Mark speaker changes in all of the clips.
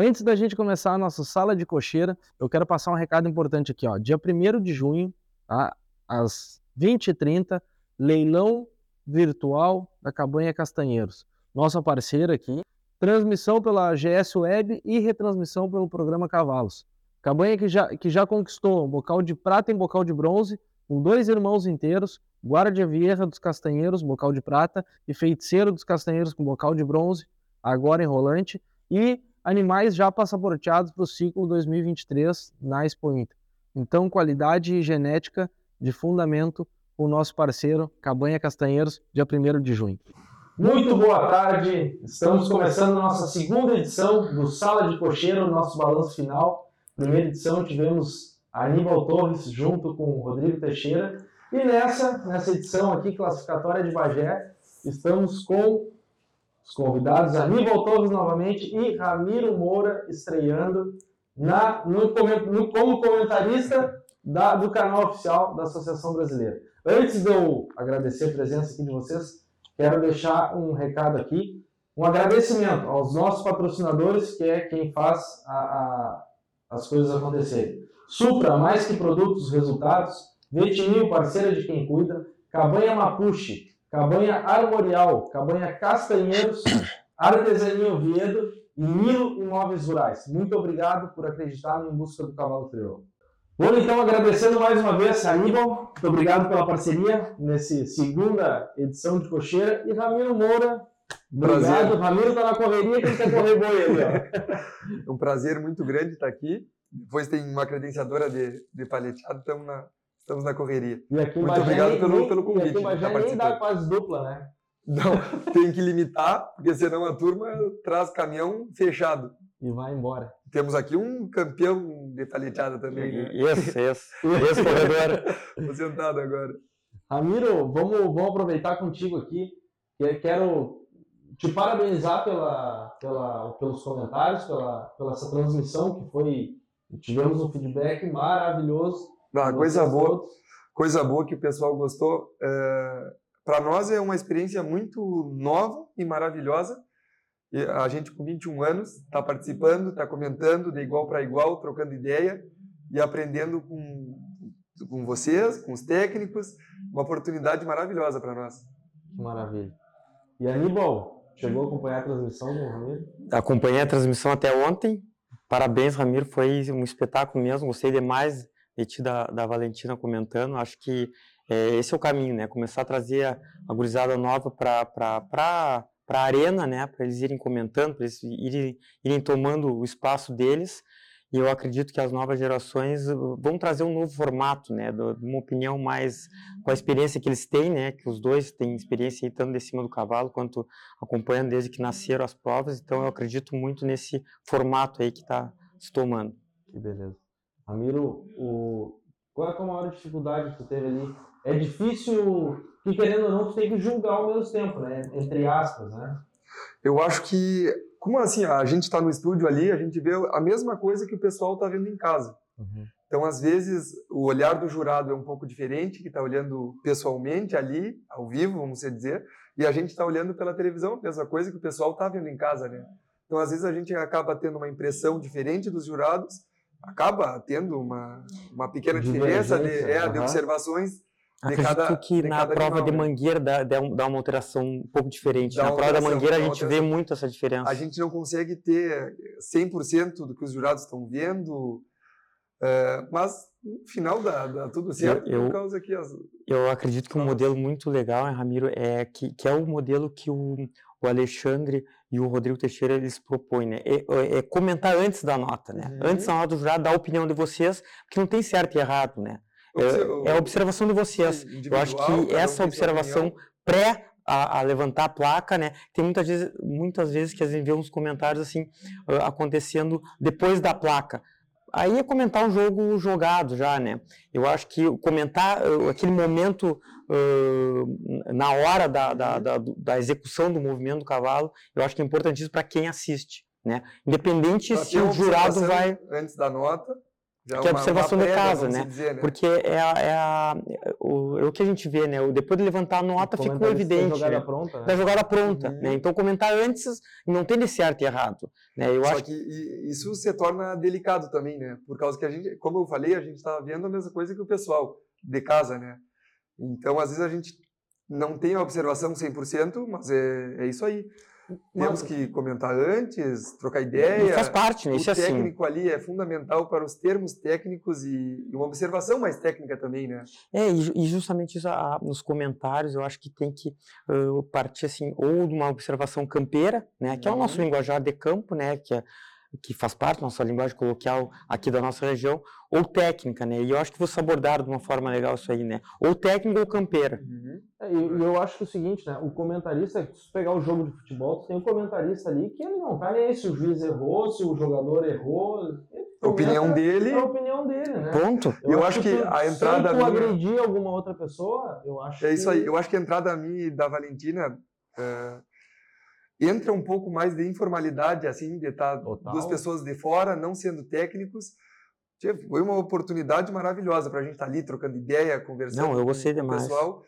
Speaker 1: Antes da gente começar a nossa sala de cocheira, eu quero passar um recado importante aqui. Ó. Dia 1 de junho, tá? às 20h30, leilão virtual da Cabanha Castanheiros. Nossa parceira aqui, transmissão pela GS Web e retransmissão pelo programa Cavalos. Cabanha que já, que já conquistou bocal de prata e bocal de bronze, com dois irmãos inteiros, Guarda Vieira dos Castanheiros, bocal de prata, e Feiticeiro dos Castanheiros com bocal de bronze, agora em rolante, e animais já passaporteados para o ciclo 2023 na Expo Inter. Então, qualidade genética de fundamento o nosso parceiro Cabanha Castanheiros, dia 1 de junho. Muito boa tarde, estamos começando nossa segunda edição do Sala de Cocheiro, nosso balanço final. Primeira edição tivemos Aníbal Torres junto com o Rodrigo Teixeira. E nessa, nessa edição aqui, classificatória de Bagé, estamos com os convidados Aníbal Torres novamente e Ramiro Moura estreando na, no, no, como comentarista da, do canal oficial da Associação Brasileira. Antes de eu agradecer a presença aqui de vocês, quero deixar um recado aqui, um agradecimento aos nossos patrocinadores, que é quem faz a, a, as coisas acontecerem. Supra, mais que produtos, resultados. Vetinil, parceira de quem cuida. Cabanha Mapuche, Cabanha Armorial, Cabanha Castanheiros, Artesania Oviedo e Nilo Imóveis Rurais. Muito obrigado por acreditar no Em Busca do Cavalo Crioulo. Vou então agradecendo mais uma vez a Aníbal, muito obrigado pela parceria nesse segunda edição de Cocheira e Ramiro Moura. Obrigado, prazer. Ramiro está na correria que ele quer correr boi.
Speaker 2: Ó. um prazer muito grande estar aqui. Depois tem uma credenciadora de, de paleteado, estamos na, estamos na correria. muito Bagé obrigado nem, pelo, pelo convite. E aqui
Speaker 1: nem dá quase dupla, né?
Speaker 2: Não, tem que limitar, porque senão a turma traz caminhão fechado.
Speaker 1: E vai embora.
Speaker 2: Temos aqui um campeão de paleteada também, né?
Speaker 1: Esse, esse. Esse corredor.
Speaker 2: Estou sentado agora.
Speaker 1: Ramiro, vamos, vamos aproveitar contigo aqui. Quero te parabenizar pela, pela, pelos comentários, pela, pela essa transmissão que foi. Tivemos um feedback maravilhoso.
Speaker 2: Ah, coisa boa. Todos. Coisa boa que o pessoal gostou. É, Para nós é uma experiência muito nova e maravilhosa e a gente com 21 anos está participando, está comentando de igual para igual, trocando ideia e aprendendo com, com vocês, com os técnicos. Uma oportunidade maravilhosa para nós.
Speaker 1: Que maravilha. E Aníbal, chegou a acompanhar a transmissão do Ramiro?
Speaker 3: Acompanhei a transmissão até ontem. Parabéns, Ramiro. Foi um espetáculo mesmo. Gostei demais de ti da, da Valentina comentando. Acho que é, esse é o caminho, né? Começar a trazer a, a gurizada nova para a arena, né, para eles irem comentando, para eles irem, irem tomando o espaço deles. E eu acredito que as novas gerações uh, vão trazer um novo formato, né, uma opinião mais com a experiência que eles têm, né, que os dois têm experiência tanto de cima do cavalo quanto acompanhando desde que nasceram as provas. Então eu acredito muito nesse formato aí que está se tomando.
Speaker 1: Que beleza. Ramiro, o... qual é a tua maior dificuldade que tu teve ali? É difícil que querendo ou não, tu tem que julgar ao mesmo tempo, né? Entre aspas, né?
Speaker 2: Eu acho que, como assim, a gente está no estúdio ali, a gente vê a mesma coisa que o pessoal está vendo em casa. Uhum. Então, às vezes, o olhar do jurado é um pouco diferente, que está olhando pessoalmente ali, ao vivo, vamos dizer, e a gente está olhando pela televisão, a mesma coisa que o pessoal está vendo em casa, né? Então, às vezes, a gente acaba tendo uma impressão diferente dos jurados, acaba tendo uma, uma pequena diferença de, é, uhum. de observações
Speaker 3: Acredito cada, que na prova animal, de né? mangueira dá, dá uma alteração um pouco diferente. Dá na prova da mangueira a gente vê muito essa diferença.
Speaker 2: A gente não consegue ter 100% do que os jurados estão vendo, é, mas final dá, dá tudo certo
Speaker 3: eu, por causa que as... Eu acredito que um modelo muito legal, Ramiro, é que, que é o modelo que o, o Alexandre e o Rodrigo Teixeira eles propõem, né? É, é, é comentar antes da nota, né? Uhum. Antes da nota do jurado, dar a opinião de vocês, porque não tem certo e errado, né? É, é, a observação de vocês. Eu acho que essa observação pré a, a, levantar a placa, né? Tem muitas vezes, muitas vezes que a gente vê uns comentários assim uh, acontecendo depois da placa. Aí é comentar um jogo jogado já, né? Eu acho que comentar uh, aquele momento uh, na hora da, da, da, da, execução do movimento do cavalo, eu acho que é importantíssimo para quem assiste, né? Independente se o jurado vai
Speaker 2: antes da nota Já
Speaker 3: que é a observação de casa, né?
Speaker 2: dizer, né?
Speaker 3: Porque é, a, é, a- o, é o que a gente vê, né? O- Depois de levantar a nota, ficou
Speaker 1: Comentarista da
Speaker 3: evidente.
Speaker 1: jogada
Speaker 3: né?
Speaker 1: pronta, né?
Speaker 3: Da jogada pronta,
Speaker 2: Uhum.
Speaker 3: né? Então comentar antes não tem de certo e errado, né? Eu
Speaker 2: Só
Speaker 3: acho
Speaker 2: que i- isso se torna delicado também, né? Por causa que a gente, como eu falei, a gente está vendo a mesma coisa que o pessoal de casa, né? Então, às vezes a gente não tem a observação 100%, mas é, é isso aí. Temos que comentar antes, trocar ideia.
Speaker 3: faz parte, né?
Speaker 2: O
Speaker 3: Isso é assim.
Speaker 2: técnico ali é fundamental para os termos técnicos e, uma observação mais técnica também, né?
Speaker 3: É, e, ju- justamente isso ah, nos comentários eu acho que tem que ah, partir assim, ou de uma observação campeira, né? Que é o nosso
Speaker 2: Uhum.
Speaker 3: linguajar de campo, né? Que, é, que faz parte da nossa linguagem coloquial aqui da nossa região, ou técnica, né? E eu acho que você abordaram de uma forma legal isso aí, né? Ou técnica ou campeira.
Speaker 1: É, E eu acho que é o seguinte, né? O comentarista, se tu pegar o jogo de futebol, tu tem um comentarista ali que ele não tá nem aí se o juiz errou, se o jogador errou.
Speaker 2: A opinião dele.
Speaker 1: É a opinião dele, né?
Speaker 3: Ponto.
Speaker 2: Eu acho que
Speaker 1: tu-
Speaker 2: a entrada
Speaker 1: Se tu
Speaker 2: minha-
Speaker 1: agredir alguma outra pessoa, eu acho
Speaker 2: É isso
Speaker 1: que...
Speaker 2: aí. Eu acho que a entrada minha e da Valentina eh, entra um pouco mais de informalidade, assim, de estar
Speaker 1: Total.
Speaker 2: duas pessoas de fora, não sendo técnicos. Foi uma oportunidade maravilhosa para a gente estar ali trocando ideia, conversando
Speaker 3: Não, eu gostei
Speaker 2: com o
Speaker 3: demais.
Speaker 2: pessoal.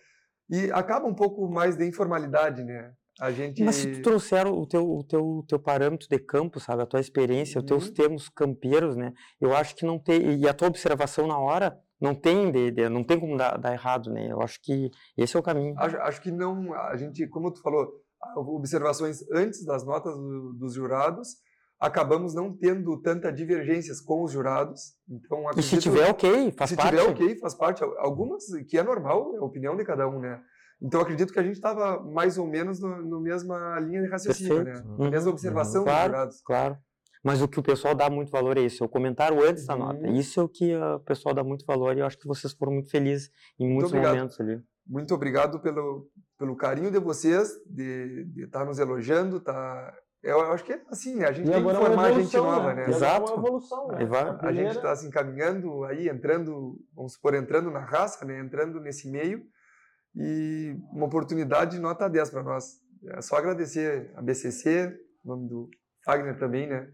Speaker 2: E acaba um pouco mais de informalidade, né? A gente.
Speaker 3: Mas se tu trouxer o teu, o teu, o teu parâmetro de campo, sabe, a tua experiência, os teus
Speaker 2: Uhum.
Speaker 3: termos campeiros, né, eu acho que não tem, e a tua observação na hora, não tem, de, de- não tem como dar, dar errado, né, eu acho que esse é o caminho.
Speaker 2: Acho, acho que não. A gente, como tu falou, observações antes das notas do- dos jurados, acabamos não tendo tanta divergências com os jurados. Então,
Speaker 3: E se
Speaker 2: acredito-
Speaker 3: tiver ok, faz
Speaker 2: se
Speaker 3: parte.
Speaker 2: tiver ok, faz parte. Algumas que é normal, é a opinião de cada um, né? Então acredito que a gente estava mais ou menos no, no mesma linha de raciocínio,
Speaker 3: Perfeito.
Speaker 2: né?
Speaker 3: Uhum.
Speaker 2: Mesma observação dos
Speaker 3: Claro,
Speaker 2: jurados.
Speaker 3: claro. Mas o que o pessoal dá muito valor é isso, é o comentário antes da nota.
Speaker 2: Uhum.
Speaker 3: Isso é o que o pessoal dá muito valor e eu acho que vocês foram muito felizes em muitos
Speaker 2: obrigado.
Speaker 3: momentos ali.
Speaker 2: Muito obrigado pelo, pelo carinho de vocês, de estar nos elogiando, tá... Eu acho que é assim, né? A gente
Speaker 1: E
Speaker 2: tem que
Speaker 1: é
Speaker 2: formar gente
Speaker 1: evolução,
Speaker 2: nova,
Speaker 1: né?
Speaker 2: né?
Speaker 1: E agora é
Speaker 3: Exato.
Speaker 1: uma evolução, né?
Speaker 3: Aí vai-
Speaker 1: A
Speaker 2: A gente
Speaker 1: primeira-
Speaker 2: está se encaminhando aí, entrando, vamos supor, entrando na raça, né? Entrando nesse meio e uma oportunidade nota 10 para nós. É só agradecer a BCC, em nome do Fagner também, né?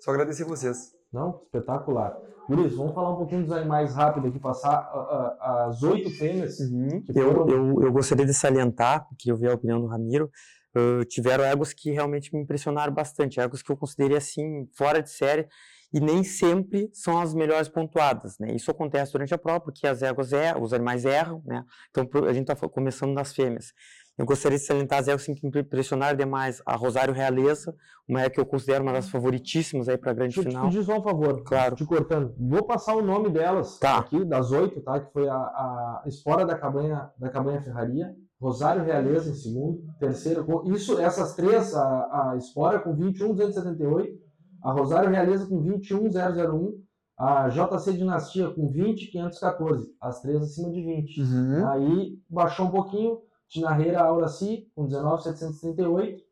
Speaker 2: Só agradecer vocês.
Speaker 1: Não, espetacular. Guris, vamos falar um pouquinho dos animais rápido aqui, passar ah, ah, as oito fêmeas. que
Speaker 3: Eu,
Speaker 1: foram-
Speaker 3: eu, eu gostaria de salientar, que eu vi a opinião do Ramiro, ah, tiveram egos que realmente me impressionaram bastante, egos que eu considerei assim, fora de série, e nem sempre são as melhores pontuadas, né? Isso acontece durante a prova, porque as éguas erram, os animais erram, né? Então a gente está começando nas fêmeas. Eu gostaria de salientar as assim, que me impressionaram demais. A Rosário Realeza, uma égua que eu considero uma das favoritíssimas aí para a grande
Speaker 1: Deixa eu te
Speaker 3: final.
Speaker 1: pedir só um favor,
Speaker 3: Claro.
Speaker 1: te cortando. Vou passar o nome delas
Speaker 3: Tá.
Speaker 1: aqui, das oito, tá? Que foi a, a Espora da Cabanha, da Cabanha Ferraria, Rosário Realeza em segundo, terceiro. Isso, essas três, a, a Espora com 21,278, a Rosário Realeza com 21,001, a JC Dinastia com 20,514, as três acima de 20. Aí baixou um pouquinho, Tinarreira Auraci com 19,738.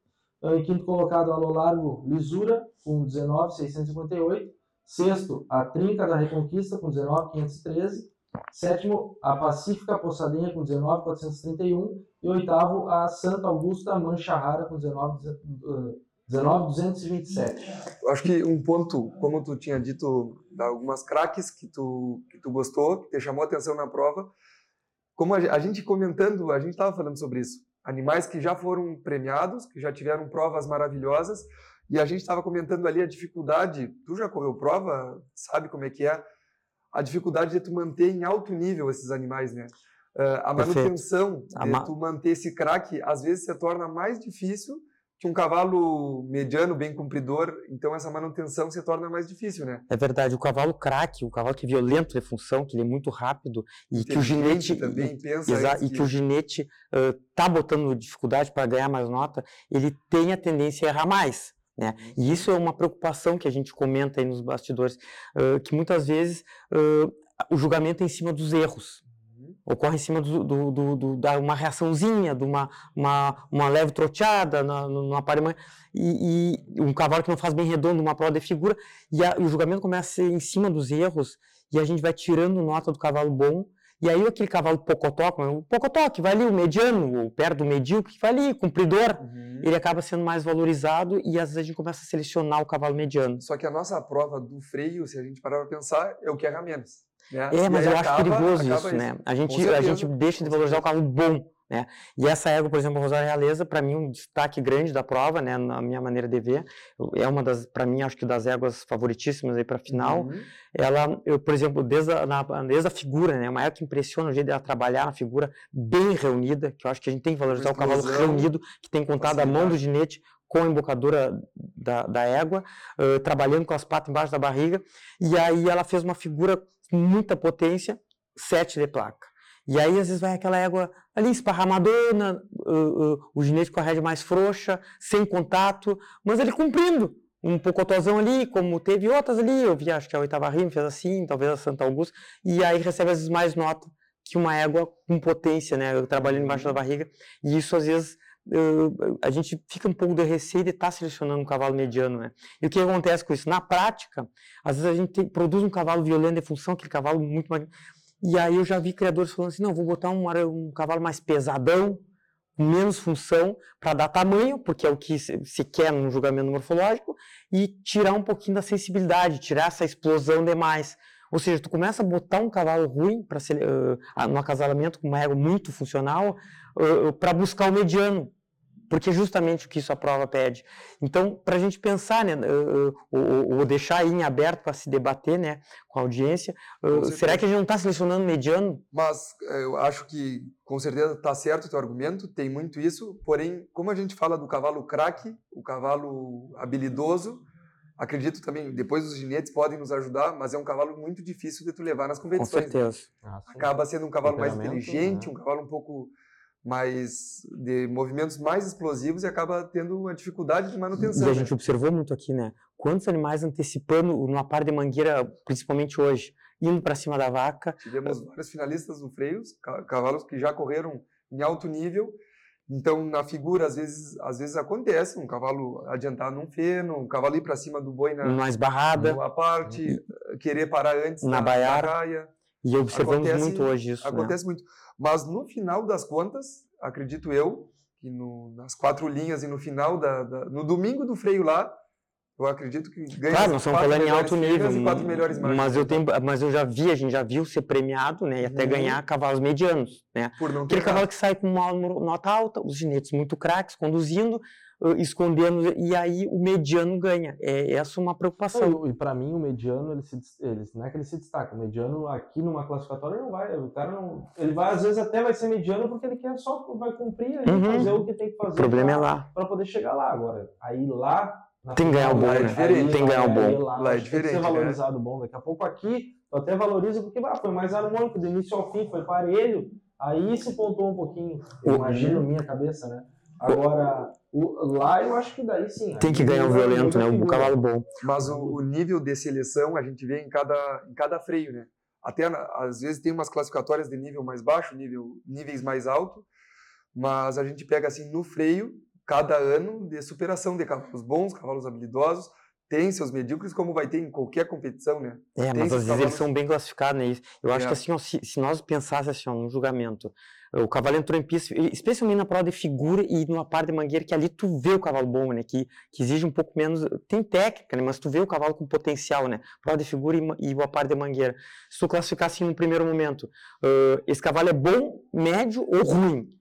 Speaker 1: Em quinto colocado, Alô Largo Lisura com 19,658. Sexto, a Trinca da Reconquista com 19,513. Sétimo, a Pacífica Poçadinha com 19,431. E oitavo, a Santa Augusta Mancha Rara com 19, eh, 19,227.
Speaker 2: Eu acho que um ponto, como tu tinha dito, algumas craques que tu, que tu gostou, que te chamou a atenção na prova, como a, a gente comentando, a gente estava falando sobre isso. Animais que já foram premiados, que já tiveram provas maravilhosas, e a gente estava comentando ali a dificuldade, tu já correu prova, sabe como é que é, a dificuldade de tu manter em alto nível esses animais, né? Ah, a
Speaker 3: Perfeito.
Speaker 2: manutenção
Speaker 3: A
Speaker 2: de
Speaker 3: ma-
Speaker 2: tu manter esse craque, às vezes se torna mais difícil que um cavalo mediano, bem compridor, então essa manutenção se torna mais difícil, né?
Speaker 3: É verdade, o cavalo craque, o cavalo que é violento de função, que ele é muito rápido e que o ginete
Speaker 2: também pensa antes
Speaker 3: e que o ginete ah, tá botando dificuldade para ganhar mais nota, ele tem a tendência a errar mais. Né? E isso é uma preocupação que a gente comenta aí nos bastidores, ah, que muitas vezes ah, o julgamento é em cima dos erros. Ocorre em cima do, do, do, do- da uma reaçãozinha, de uma, uma, uma leve troteada na, no, aparelho, e, e um cavalo que não faz bem redondo, uma prova de figura, e, a- e o julgamento começa em cima dos erros, e a gente vai tirando nota do cavalo bom, E aí aquele cavalo pocotó, o pocotó que vai ali, o mediano, o perto do medíocre, que vai ali, cumpridor, uhum. ele acaba sendo mais valorizado e às vezes a gente começa a selecionar o cavalo mediano.
Speaker 2: Só que a nossa prova do freio, se a gente parar para pensar, é o que erra menos.
Speaker 3: Né? É, mas eu acaba, acho perigoso isso, isso, né? A gente, a gente deixa de valorizar o cavalo bom. Né? E essa égua, por exemplo, a Rosário Realeza, para mim, um destaque grande da prova, né, na minha maneira de ver, é uma das, para mim, acho que das éguas favoritíssimas aí para final. Uhum. Ela, eu, por exemplo, desde a, na, desde a figura, né, uma égua que impressiona o jeito dela trabalhar na figura bem reunida, que eu acho que a gente tem que valorizar o cavalo reunido, que tem contado a mão do ginete com a embocadura da, da égua, uh, trabalhando com as patas embaixo da barriga, e aí ela fez uma figura muita potência, sete de placa. E aí, às vezes, vai aquela égua ali esparramadona, uh, uh, o ginete com a rédea mais frouxa, sem contato, mas ele cumprindo. Um pocotozão ali, como teve outras ali, eu vi, acho que a oitava rima fez assim, talvez a Santa Augusta, e aí recebe às vezes mais nota que uma égua com potência, né, trabalhando embaixo da barriga, e isso às vezes uh, a gente fica um pouco de receio de estar tá selecionando um cavalo mediano, né? E o que acontece com isso? Na prática, às vezes a gente tem, produz um cavalo violento de função, aquele cavalo muito mais e aí eu já vi criadores falando assim, não, vou botar um, um cavalo mais pesadão, menos função, para dar tamanho, porque é o que se, quer num julgamento morfológico, e tirar um pouquinho da sensibilidade, tirar essa explosão demais. Ou seja, tu começa a botar um cavalo ruim para uh, no acasalamento com uma égua muito funcional uh, para buscar o mediano porque é justamente o que isso a prova pede. Então, para a gente pensar, né, ou, deixar aí em aberto para se debater, né, com a audiência, com será que a gente não está selecionando mediano?
Speaker 2: Mas eh, eu acho que com certeza está certo o teu argumento, tem muito isso. Porém, como a gente fala do cavalo craque, o cavalo habilidoso, acredito também, depois os ginetes podem nos ajudar, mas é um cavalo muito difícil de tu levar nas competições.
Speaker 3: Com certeza.
Speaker 2: Né? Acaba sendo um cavalo mais inteligente, né? um cavalo um pouco mais de movimentos mais explosivos e acaba tendo uma dificuldade de manutenção.
Speaker 3: E a né? gente observou muito aqui, né? Quantos animais antecipando numa par de mangueira, principalmente hoje, indo para cima da vaca.
Speaker 2: Tivemos vários finalistas no freios, cavalos que já correram em alto nível. Então, na figura, às vezes, às vezes acontece um cavalo adiantar num feno, um cavalo ir para cima do boi na
Speaker 3: mais barrada,
Speaker 2: numa parte, querer parar antes
Speaker 3: na, na baiara. E observamos acontece, muito hoje isso.
Speaker 2: Né? Acontece
Speaker 3: né?
Speaker 2: muito. Mas no final das contas, acredito eu, que no, nas quatro linhas e no final, da, da, no domingo do freio lá, eu acredito que ganha
Speaker 3: Claro, nós estamos falando em alto nível, mas eu, tenho, mas eu já vi, a gente já viu ser premiado, né, e até uhum. ganhar cavalos medianos, né.
Speaker 2: Por não
Speaker 3: Aquele cavalo que sai com uma nota alta, os ginetes muito craques, conduzindo, escondendo e aí o mediano ganha. É essa uma preocupação.
Speaker 1: E para mim o mediano ele, se, ele não é que ele se destaca. O mediano aqui numa classificatória não vai, o cara não, ele vai às vezes até vai ser mediano porque ele quer só vai cumprir uhum. fazer o que tem que fazer. O
Speaker 3: problema é lá
Speaker 1: para poder chegar lá agora. Aí lá
Speaker 3: tem que ganhar o bom, né?
Speaker 2: É
Speaker 3: tem que ganhar o bom.
Speaker 2: Lá, lá é diferente. Tem
Speaker 1: que ser né? valorizado o bom. Daqui a pouco aqui eu até valorizo porque ah, foi mais harmônico, do início ao fim, foi parelho. Aí se pontou um pouquinho. Eu imagino minha cabeça, né? Agora, o, lá eu acho que daí sim.
Speaker 3: Tem que ganhar o violento, né? O cavalo bom.
Speaker 2: Mas o, o, nível de seleção a gente vê em cada, em cada freio, né? Até às vezes tem umas classificatórias de nível mais baixo, nível, níveis mais alto, mas a gente pega assim no freio, cada ano de superação de cavalos bons, cavalos habilidosos, tem seus medíocres, como vai ter em qualquer competição, né?
Speaker 3: É,
Speaker 2: tem
Speaker 3: mas às vezes cavalos... eles são bem classificados, né? Eu acho é. que assim, ó, se, se, nós pensássemos assim, ó, num julgamento, o cavalo entrou em pista, especialmente na prova de figura e numa parte de mangueira, que ali tu vê o cavalo bom, né? Que, que exige um pouco menos. Tem técnica, né? Mas tu vê o cavalo com potencial, né? Prova de figura e, e uma parte de mangueira. Se tu classificar assim no primeiro momento, uh, esse cavalo é bom, médio ou ruim?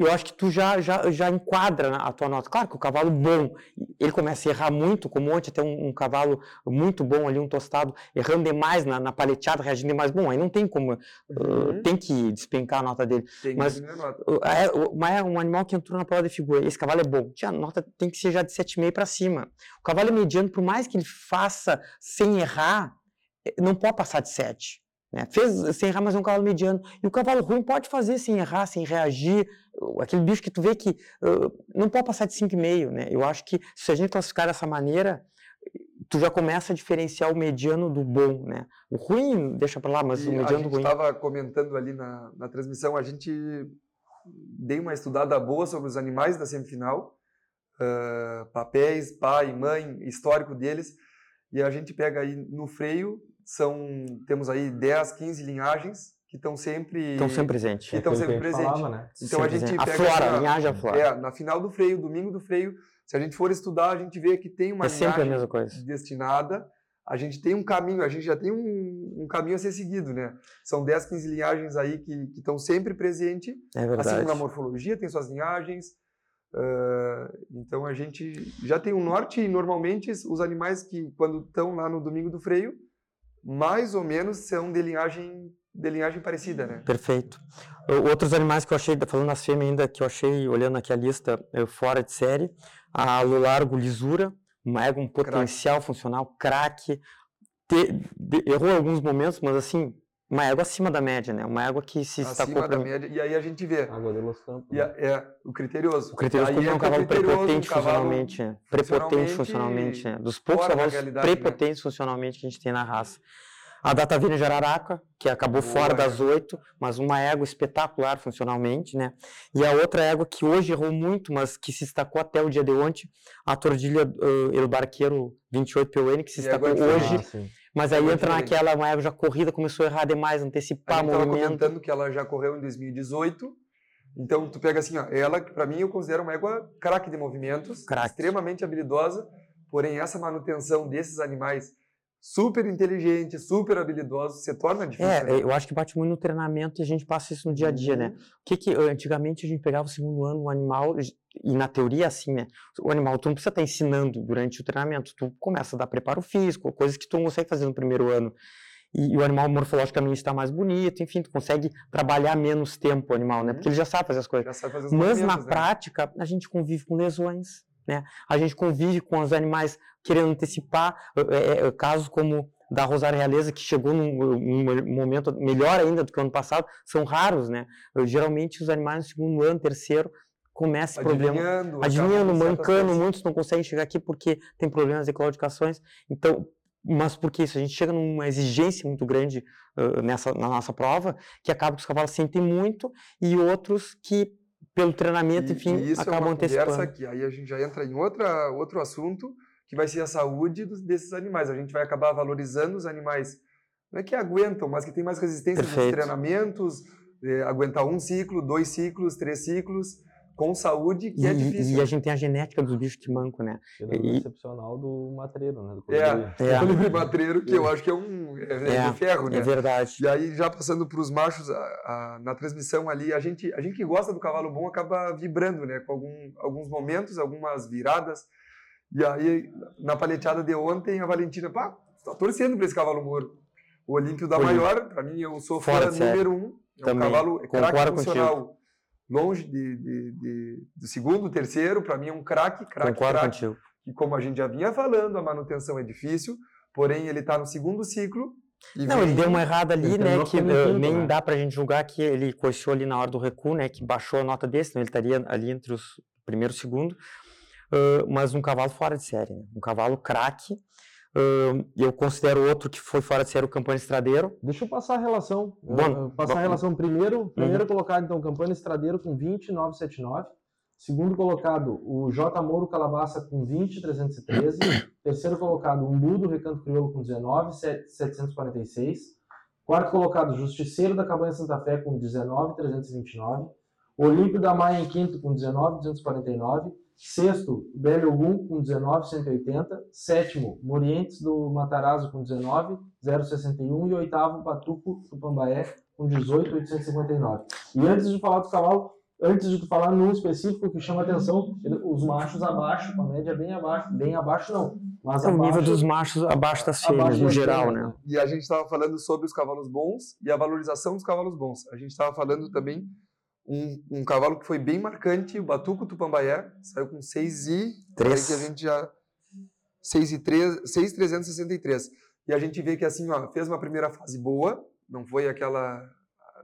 Speaker 3: Eu acho que tu já, já, já enquadra a tua nota. Claro que o cavalo bom, ele começa a errar muito, como ontem até um, um cavalo muito bom ali, um tostado, errando demais na, na paleteada, reagindo demais. Bom, aí não tem como, uhum. uh, tem que despencar a nota dele. Tem mas uh, é, é um animal que entrou na prova de figura, esse cavalo é bom. A nota tem que ser já de 7,5 para cima. O cavalo é mediano, por mais que ele faça sem errar, eh, não pode passar de 7. Né? Fez sem errar, mas é um cavalo mediano. E o cavalo ruim pode fazer sem errar, sem reagir. Aquele bicho que tu vê que uh, não pode passar de 5,5. Né? Eu acho que se a gente classificar dessa maneira, tu já começa a diferenciar o mediano do bom. Né? O ruim, deixa para lá, mas e o mediano do ruim.
Speaker 2: A gente estava comentando ali na, na transmissão, a gente deu uma estudada boa sobre os animais da semifinal, uh, papéis, pai, mãe, histórico deles, e a gente pega aí no freio são temos aí 10, 15 linhagens que estão sempre
Speaker 3: estão sempre presentes.
Speaker 2: Estão sempre presentes. Né? Então
Speaker 3: sempre a gente pega a flora, assim, a linhagem a flora.
Speaker 2: É, na final do freio, domingo do freio, se a gente for estudar, a gente vê que tem uma
Speaker 3: é sempre a mesma coisa.
Speaker 2: destinada. A gente tem um caminho, a gente já tem um, um caminho a ser seguido, né? São 10, 15 linhagens aí que estão sempre presentes.
Speaker 3: É verdade.
Speaker 2: Assim como a morfologia tem suas linhagens. Uh, então a gente já tem um norte e normalmente os animais que quando estão lá no domingo do freio, mais ou menos são de linhagem de linhagem parecida, né?
Speaker 3: Perfeito. Outros animais que eu achei, falando nas fêmeas ainda, que eu achei, olhando aqui a lista, eh, fora de série, a Lulargo lisura, uma égua, um potencial crack. funcional, craque, errou em alguns momentos, mas assim, uma égua acima da média, né? Uma égua que se
Speaker 2: acima
Speaker 3: da
Speaker 2: média. E aí a gente vê.
Speaker 1: Água de Los Campos.
Speaker 2: A, é o criterioso.
Speaker 3: O criterioso
Speaker 2: aí
Speaker 3: é um cavalo prepotente um cavalo funcionalmente, é. prepotente funcionalmente, é. dos poucos cavalos né? prepotentes né? funcionalmente que a gente tem na raça. A Datavina de Araraca, que acabou Boa, fora das oito, mas uma égua espetacular funcionalmente, né? E a outra égua que hoje errou muito, mas que se destacou até o dia de ontem, a Tordilha uh, El Barqueiro 28 PUN, que se destacou hoje. Ah, mas aí entra naquela, uma égua já corrida, começou a errar demais, antecipar
Speaker 2: a gente
Speaker 3: movimento.
Speaker 2: comentando que ela já correu em 2018, então tu pega assim, ó, ela, para mim, eu considero uma égua craque de movimentos, crack. extremamente habilidosa, porém essa manutenção desses animais super inteligente, super habilidoso, se torna difícil.
Speaker 3: É, né? eu acho que bate muito no treinamento e a gente passa isso no dia a dia, né? uhum. né? O que que antigamente a gente pegava o segundo ano um animal e na teoria assim, né? O animal tu não precisa estar ensinando durante o treinamento, tu começa a dar preparo físico, coisas que tu não consegue fazer no primeiro ano. E, e o animal morfologicamente está mais bonito, enfim, tu consegue trabalhar menos tempo o animal, né? Uhum. Porque ele já sabe fazer as coisas.
Speaker 2: Fazer
Speaker 3: Mas na
Speaker 2: né?
Speaker 3: prática a gente convive com lesões, né? A gente convive com os animais querendo antecipar é, casos como da Rosário Realeza, que chegou num, num, momento melhor ainda do que o ano passado, são raros, né? Eu, geralmente os animais no segundo ano, terceiro, começa problema. Adivinhando, mancando, muitos não conseguem chegar aqui porque tem problemas de claudicações. Então, mas por que isso? A gente chega numa exigência muito grande uh, nessa, na nossa prova, que acaba que os cavalos sentem muito, e outros que pelo treinamento,
Speaker 2: e,
Speaker 3: enfim,
Speaker 2: e isso
Speaker 3: acabam
Speaker 2: é uma
Speaker 3: antecipando.
Speaker 2: aqui. Aí a gente já entra em outra, outro assunto, que vai ser a saúde dos, desses animais. A gente vai acabar valorizando os animais, não é que aguentam, mas que têm mais resistência Perfeito. nos treinamentos, é, aguentar um ciclo, dois ciclos, três ciclos, com saúde, que
Speaker 3: e,
Speaker 2: é difícil.
Speaker 3: E a gente tem a genética dos bichos que mancam, né?
Speaker 1: E excepcional do matreiro, né? Do
Speaker 2: é, é. o matreiro, que eu acho que é um é, é, é de ferro, né?
Speaker 3: É verdade.
Speaker 2: E aí, já passando para os machos, a, a, na transmissão ali, a gente, a gente que gosta do cavalo bom acaba vibrando, né? Com algum, alguns momentos, algumas viradas. E aí, na paleteada de ontem, a Valentina, pá, tá torcendo para esse cavalo moro. O Olímpio da Maior, para mim, eu sou fã número um. É
Speaker 3: Também.
Speaker 2: um cavalo
Speaker 3: craque
Speaker 2: funcional.
Speaker 3: Contigo
Speaker 2: longe de, de, de, do segundo, terceiro, para mim é um craque, craque, craque. E como a gente já vinha falando, a manutenção é difícil, porém ele está no segundo ciclo.
Speaker 3: não, vem... ele deu uma errada ali, né, que uh, nem né? dá para a gente julgar que ele coxou ali na hora do recuo, né, que baixou a nota desse, então ele estaria ali entre os primeiro e segundo, uh, mas um cavalo fora de série, né? um cavalo craque, Uh, eu considero outro que foi fora de série o Campanha Estradeiro.
Speaker 1: Deixa eu passar a relação. Bom, uh, passar bom. a relação primeiro. Primeiro uhum. colocado, então, Campanha Estradeiro com 20,979. Segundo colocado, o J. Moro Calabaça com 20,313. Terceiro colocado, Umbu do Recanto Crioulo com 19,746. Quarto colocado, Justiceiro da Cabanha Santa Fé com 19,329. Olímpio da Maia em quinto com 19,249. Sexto, Belo Ogum com 19,180. Sétimo, Morientes do Matarazzo com 19,061. E oitavo, Patuco do Pambaé com 18,859. E antes de falar do cavalo, antes de tu falar num específico que chama atenção, os machos abaixo, com a média bem abaixo, bem abaixo não, mas
Speaker 3: é o nível dos machos abaixo das fêmeas, no geral, né?
Speaker 2: E a gente estava falando sobre os cavalos bons e a valorização dos cavalos bons. A gente estava falando também um, um, cavalo que foi bem marcante, o Batuco Tupambaé, saiu com 6 e 3. que a gente já 6 e 3, 6,363. E a gente vê que assim, ó, fez uma primeira fase boa, não foi aquela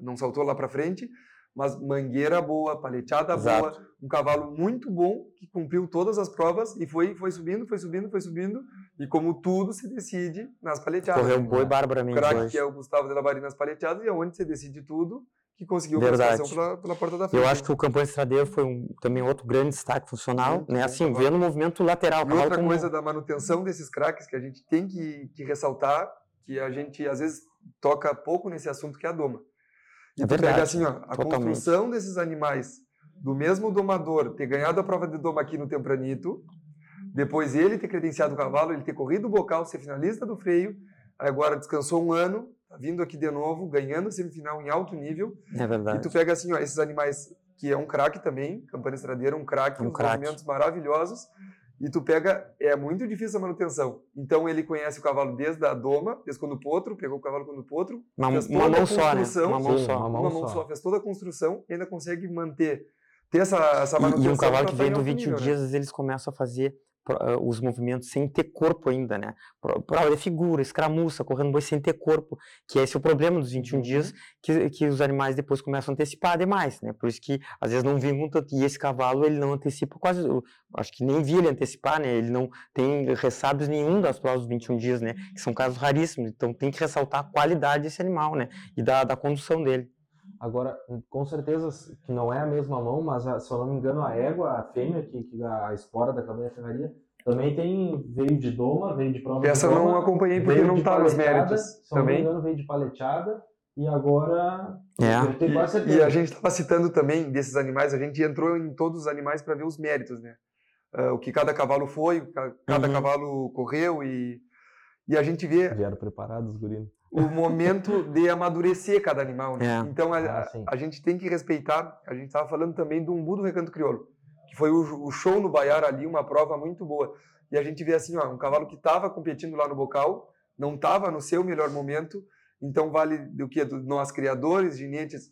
Speaker 2: não saltou lá para frente, mas mangueira boa, paleteada Exato. boa, um cavalo muito bom que cumpriu todas as provas e foi foi subindo, foi subindo, foi subindo, e como tudo se decide nas paleteadas.
Speaker 3: Correu um boi barbaramente.
Speaker 2: O craque que é o Gustavo de Labari nas paleteadas e aonde se decide tudo que conseguiu Verdade. pela, pela porta da frente.
Speaker 3: Eu acho que o campanha estradeiro foi um, também outro grande destaque funcional, Muito né? Assim, vendo o movimento lateral.
Speaker 2: E outra como... coisa da manutenção desses craques que a gente tem que, que ressaltar, que a gente às vezes toca pouco nesse assunto, que é a doma. E é verdade, pega assim, ó, a totalmente. construção desses animais, do mesmo domador ter ganhado a prova de doma aqui no Tempranito, depois ele ter credenciado o cavalo, ele ter corrido o bocal, ser finalista do freio, agora descansou um ano, tá vindo aqui de novo, ganhando a semifinal em alto nível.
Speaker 3: É verdade.
Speaker 2: E tu pega assim, ó, esses animais que é um craque também, Campana Estradeira, um craque, um uns crack. movimentos maravilhosos. E tu pega, é muito difícil a manutenção. Então ele conhece o cavalo desde a doma, desde quando o potro, pegou o cavalo quando o potro,
Speaker 3: uma, fez toda uma mão a construção, só, né?
Speaker 2: uma mão só, uma mão, uma mão só. só. fez toda a construção e ainda consegue manter ter essa, essa manutenção.
Speaker 3: E, e um cavalo que vem do 21 nível, dias, né? eles começam a fazer os movimentos sem ter corpo ainda, né? Prova de figura, escramuça, correndo boi sem ter corpo, que esse é o problema dos 21 uhum. dias, que, que os animais depois começam a antecipar demais, né? Por isso que às vezes não vingam tanto, e esse cavalo ele não antecipa quase, acho que nem vi ele antecipar, né? Ele não tem ressábios nenhum das provas dos 21 dias, né? Que são casos raríssimos, então tem que ressaltar a qualidade desse animal, né? E da, da condução dele.
Speaker 1: Agora, com certeza que não é a mesma mão, mas se eu não me engano, a égua, a fêmea, que, que a espora da cabanha ferraria, também tem, veio de doma, veio de prova
Speaker 2: Essa
Speaker 1: de
Speaker 2: doma, não acompanhei porque não está nos méritos.
Speaker 1: Se também. não me engano, veio de paleteada e agora...
Speaker 2: É. E, e, a gente estava citando também desses animais, a gente entrou em todos os animais para ver os méritos, né? Uh, o que cada cavalo foi, cada uhum. cavalo correu e, e a gente vê...
Speaker 1: Vieram preparados, gurinos
Speaker 2: o momento de amadurecer cada animal. Né? É. Então a, ah, a, gente tem que respeitar. A gente estava falando também do umbu do Recanto Crioulo, que foi o, o, show no Baiar ali, uma prova muito boa. E a gente vê assim, ó, um cavalo que estava competindo lá no bocal, não estava no seu melhor momento. Então vale do que do nós criadores, ginetes,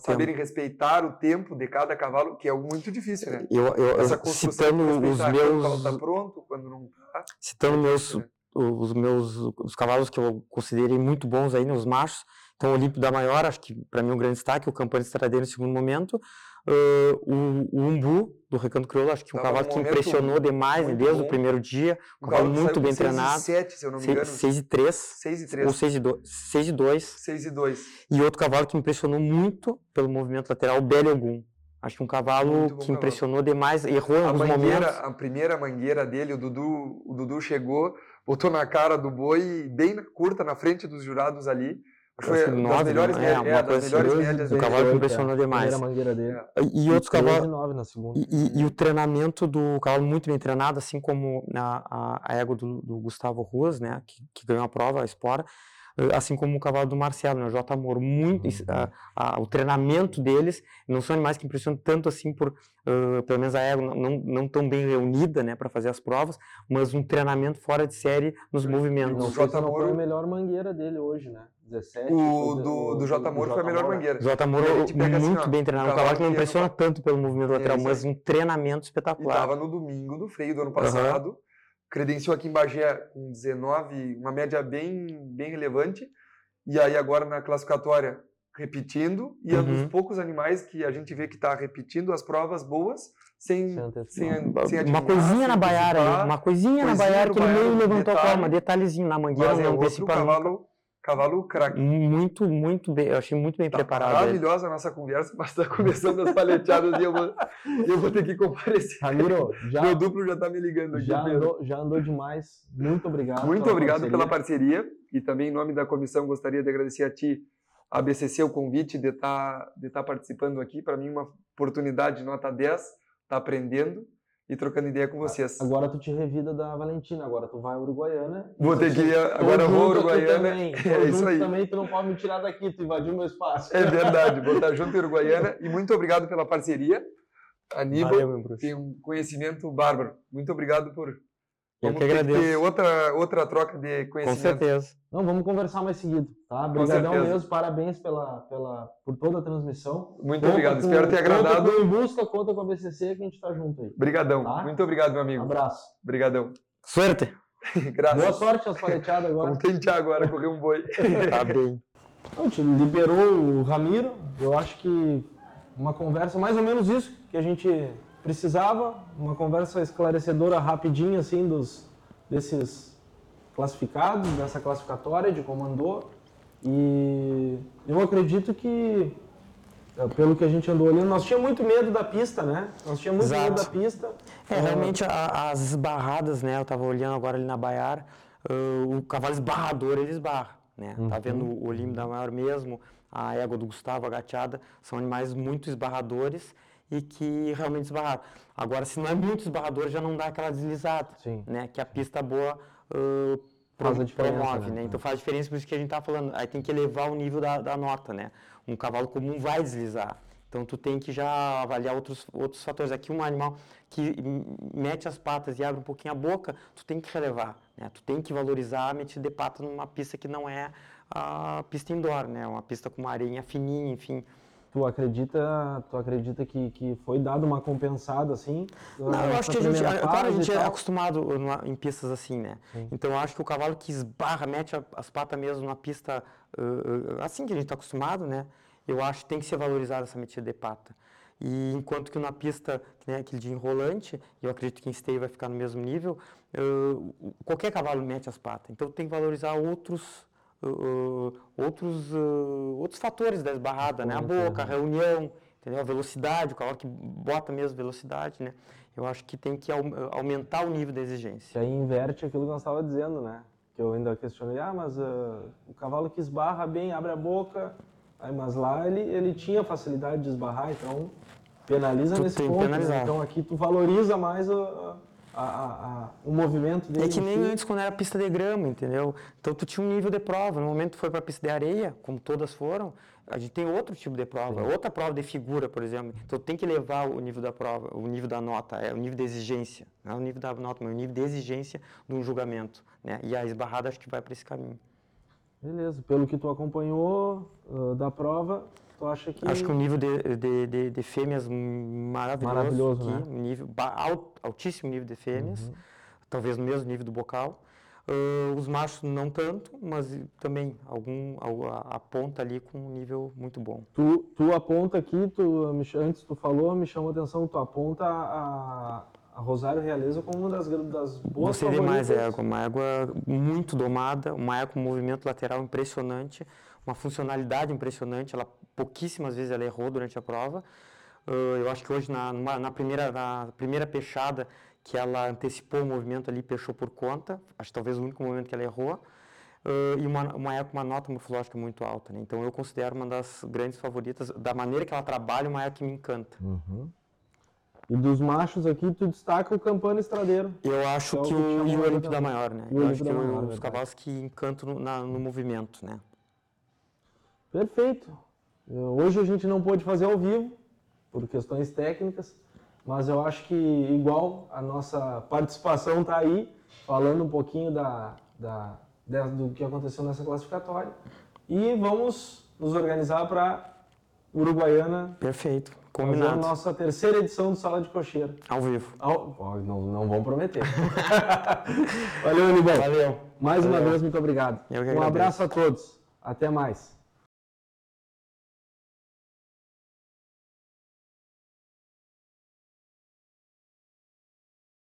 Speaker 2: saberem tempo. respeitar o tempo de cada cavalo, que é algo muito difícil, né?
Speaker 3: Eu, eu, Essa citando os meus,
Speaker 2: quando está pronto, quando não está.
Speaker 3: Citando é meus né? Os meus os cavalos que eu considerei muito bons aí, né, os machos. Então, o Olímpio da Maior, acho que para mim é um grande destaque, o Campanha Estradeiro no segundo momento. Uh, o, o, Umbu, do Recanto Crioulo, acho que um cavalo que impressionou demais desde bom. o primeiro dia. Um cavalo muito bem treinado.
Speaker 2: 6 e 7, se eu não me engano.
Speaker 3: 6 e 3.
Speaker 2: 6 e 3.
Speaker 3: Ou 6 e 2. 6 e 2.
Speaker 2: 6 e 2.
Speaker 3: E outro cavalo que impressionou muito pelo movimento lateral, o Belo Ogum. Acho que um cavalo que impressionou cavalo. demais, errou em alguns momentos.
Speaker 2: A primeira mangueira dele, o Dudu, o Dudu chegou, botou na cara do boi, bem curta, na frente dos jurados ali.
Speaker 3: Foi uma das melhores, né? é, é, das melhores médias O cavalo que impressionou demais.
Speaker 1: Dele.
Speaker 3: E, e outros cavalos. E, e, e, o treinamento do cavalo muito bem treinado, assim como a, a, a égua do, do, Gustavo Ruas, né? Que, que ganhou a prova, a espora assim como o cavalo do Marcelo, né, o J. Amor, muito, a, a, o treinamento deles, não são animais que impressionam tanto assim por, uh, pelo menos a égua não, não tão bem reunida, né, para fazer as provas, mas um treinamento fora de série nos movimentos.
Speaker 1: O J. Amor foi a melhor mangueira dele hoje, né? 17.
Speaker 2: O do, do J. Amor foi a melhor mangueira.
Speaker 3: J. Amor muito assim, bem treinado, um cavalo que não impressiona tanto pelo movimento lateral, mas um treinamento espetacular.
Speaker 2: Estava no domingo do freio do ano passado. Credenciou aqui em Bagé com 19, uma média bem, bem relevante. E aí agora na classificatória repetindo e uhum. é um dos uhum. poucos animais que a gente vê que está repetindo as provas boas sem sem, sem,
Speaker 3: uma coisinha na baiara, uma coisinha, coisinha na baiara que ele meio levantou detalhe, a forma, detalhezinho na mangueira,
Speaker 2: mas é outro cavalo Cavalo craque.
Speaker 3: Muito, muito bem. Eu achei muito bem tá preparado.
Speaker 2: Maravilhosa a nossa conversa, mas está começando as paleteadas e eu vou, eu vou ter que comparecer.
Speaker 1: Ramiro, já,
Speaker 2: meu duplo já está me ligando aqui.
Speaker 1: Já andou, já andou demais. Muito obrigado.
Speaker 2: Muito pela obrigado parceria. pela parceria. E também, em nome da comissão, gostaria de agradecer a ti, a BCC, o convite de estar tá, de tá participando aqui. Para mim, uma oportunidade nota 10, estar tá aprendendo e trocando ideia com vocês.
Speaker 1: Agora tu te revida da Valentina, agora tu vai a Uruguaiana.
Speaker 2: Vou ter que ir, agora eu vou a Uruguaiana.
Speaker 1: É isso aí. também tu não pode me tirar daqui, tu invadiu meu espaço.
Speaker 2: É verdade, vou estar junto em Uruguaiana e muito obrigado pela parceria. Aníbal Valeu, tem um conhecimento bárbaro. Muito obrigado por
Speaker 3: eu vamos que agradeço. Ter
Speaker 2: outra, outra troca de conhecimento.
Speaker 3: Com certeza.
Speaker 1: Não, vamos conversar mais seguido, tá? Obrigadão mesmo, parabéns pela, pela, por toda a transmissão.
Speaker 2: Muito conta obrigado, com, espero ter agradado.
Speaker 1: Conta com Busca, conta com a BCC que a gente está junto aí.
Speaker 2: Obrigadão, tá? muito obrigado, meu amigo.
Speaker 1: Um abraço.
Speaker 2: Obrigadão.
Speaker 3: Suerte.
Speaker 2: Graças.
Speaker 1: Boa sorte as paleteadas agora.
Speaker 2: Vamos tentar agora correr um boi.
Speaker 3: tá bem.
Speaker 1: Então, te liberou o Ramiro, eu acho que uma conversa, mais ou menos isso que a gente precisava uma conversa esclarecedora rapidinha assim dos desses classificados dessa classificatória de comandor e eu acredito que é, pelo que a gente andou olhando, nós tínhamos muito medo da pista, né? Nós tínhamos muito Exato. medo da pista.
Speaker 3: É, realmente a, as esbarradas, né? Eu estava olhando agora ali na Baiar, uh, o cavalo esbarrador ele esbarra, né? Tá uhum. Tá vendo o limbo da maior mesmo, a égua do Gustavo, a gateada, são animais muito esbarradores e que realmente esbarraram. Agora, se não é muito esbarrador, já não dá aquela deslizada, Sim. né? Que a pista boa uh, faz a promove, né? né? Então faz diferença, por isso que a gente está falando. Aí tem que elevar o nível da, da nota, né? Um cavalo comum vai deslizar. Então tu tem que já avaliar outros, outros fatores. Aqui um animal que mete as patas e abre um pouquinho a boca, tu tem que relevar, né? Tu tem que valorizar a metida de pata numa pista que não é a pista indoor, né? Uma pista com uma areinha fininha, enfim.
Speaker 1: Tu acredita, tu acredita que, que foi dado uma compensada assim?
Speaker 3: Não, eu acho que a gente, claro, a gente é acostumado em pistas assim, né? Sim. Então eu acho que o cavalo que esbarra, mete as patas mesmo numa pista uh, assim que a gente está acostumado, né? Eu acho que tem que ser valorizada essa metida de pata. E enquanto que na pista, que nem aquele de enrolante, eu acredito que em esteio vai ficar no mesmo nível, uh, qualquer cavalo mete as patas. Então tem que valorizar outros uh, outros, uh, outros fatores da esbarrada, né? A boca, a reunião, entendeu? A velocidade, o cavalo que bota mesmo velocidade, né? Eu acho que tem que aumentar o nível da exigência.
Speaker 1: Que aí inverte aquilo que nós estava dizendo, né? Que eu ainda questionei, ah, mas uh, o cavalo que esbarra bem, abre a boca, aí, mas lá ele, ele tinha facilidade de esbarrar, então penaliza tu nesse ponto. Né? Então aqui tu valoriza mais a, a, a, o movimento dele.
Speaker 3: É que nem antes quando era pista de grama, entendeu? Então tu tinha um nível de prova. No momento que foi para pista de areia, como todas foram, a gente tem outro tipo de prova, Sim. outra prova de figura, por exemplo. Então tem que levar o nível da prova, o nível da nota, é o nível de exigência. Não é o nível da nota, mas o nível de exigência de um julgamento. Né? E a esbarrada acho que vai para esse caminho.
Speaker 1: Beleza. Pelo que tu acompanhou uh, da prova, Tu acha que...
Speaker 3: Acho que o nível de, de, de, de fêmeas maravilhoso. Maravilhoso, aqui, né? nível, altíssimo nível de fêmeas, uhum. talvez no mesmo nível do bocal. Uh, os machos não tanto, mas também algum a, a ponta ali com um nível muito bom.
Speaker 1: Tu, tu aponta aqui, tu, antes tu falou, me chamou a atenção, tu aponta a, a Rosário Realeza como uma das, das boas
Speaker 3: Você vê mais égua, uma égua muito domada, uma égua com movimento lateral impressionante, uma funcionalidade impressionante, ela pouquíssimas vezes ela errou durante a prova. Uh, eu acho que hoje na, numa, na, primeira, na primeira peixada que ela antecipou o movimento ali, peixou por conta, acho que talvez o único momento que ela errou, uh, e uma, uma, uma nota morfológica muito alta. Né? Então eu considero uma das grandes favoritas, da maneira que ela trabalha, uma égua que me encanta.
Speaker 1: Uhum. E dos machos aqui, tu destaca o campano estradeiro.
Speaker 3: Eu acho que, é que, o, e o Olímpio da Maior, né? eu acho que maior, os cavalos que encantam no, na, no movimento, né?
Speaker 1: Perfeito. Hoje a gente não pôde fazer ao vivo, por questões técnicas, mas eu acho que igual a nossa participação está aí, falando um pouquinho da, da, do que aconteceu nessa classificatória. E vamos nos organizar para Uruguaiana.
Speaker 3: Perfeito. Combinado. Fazer
Speaker 1: a nossa terceira edição do Sala de Cocheira.
Speaker 3: Ao vivo.
Speaker 1: Ao, não, não vão prometer. Valeu, Unibão.
Speaker 3: Valeu.
Speaker 1: Mais
Speaker 3: Valeu.
Speaker 1: uma vez, muito obrigado. um abraço a todos. Até mais.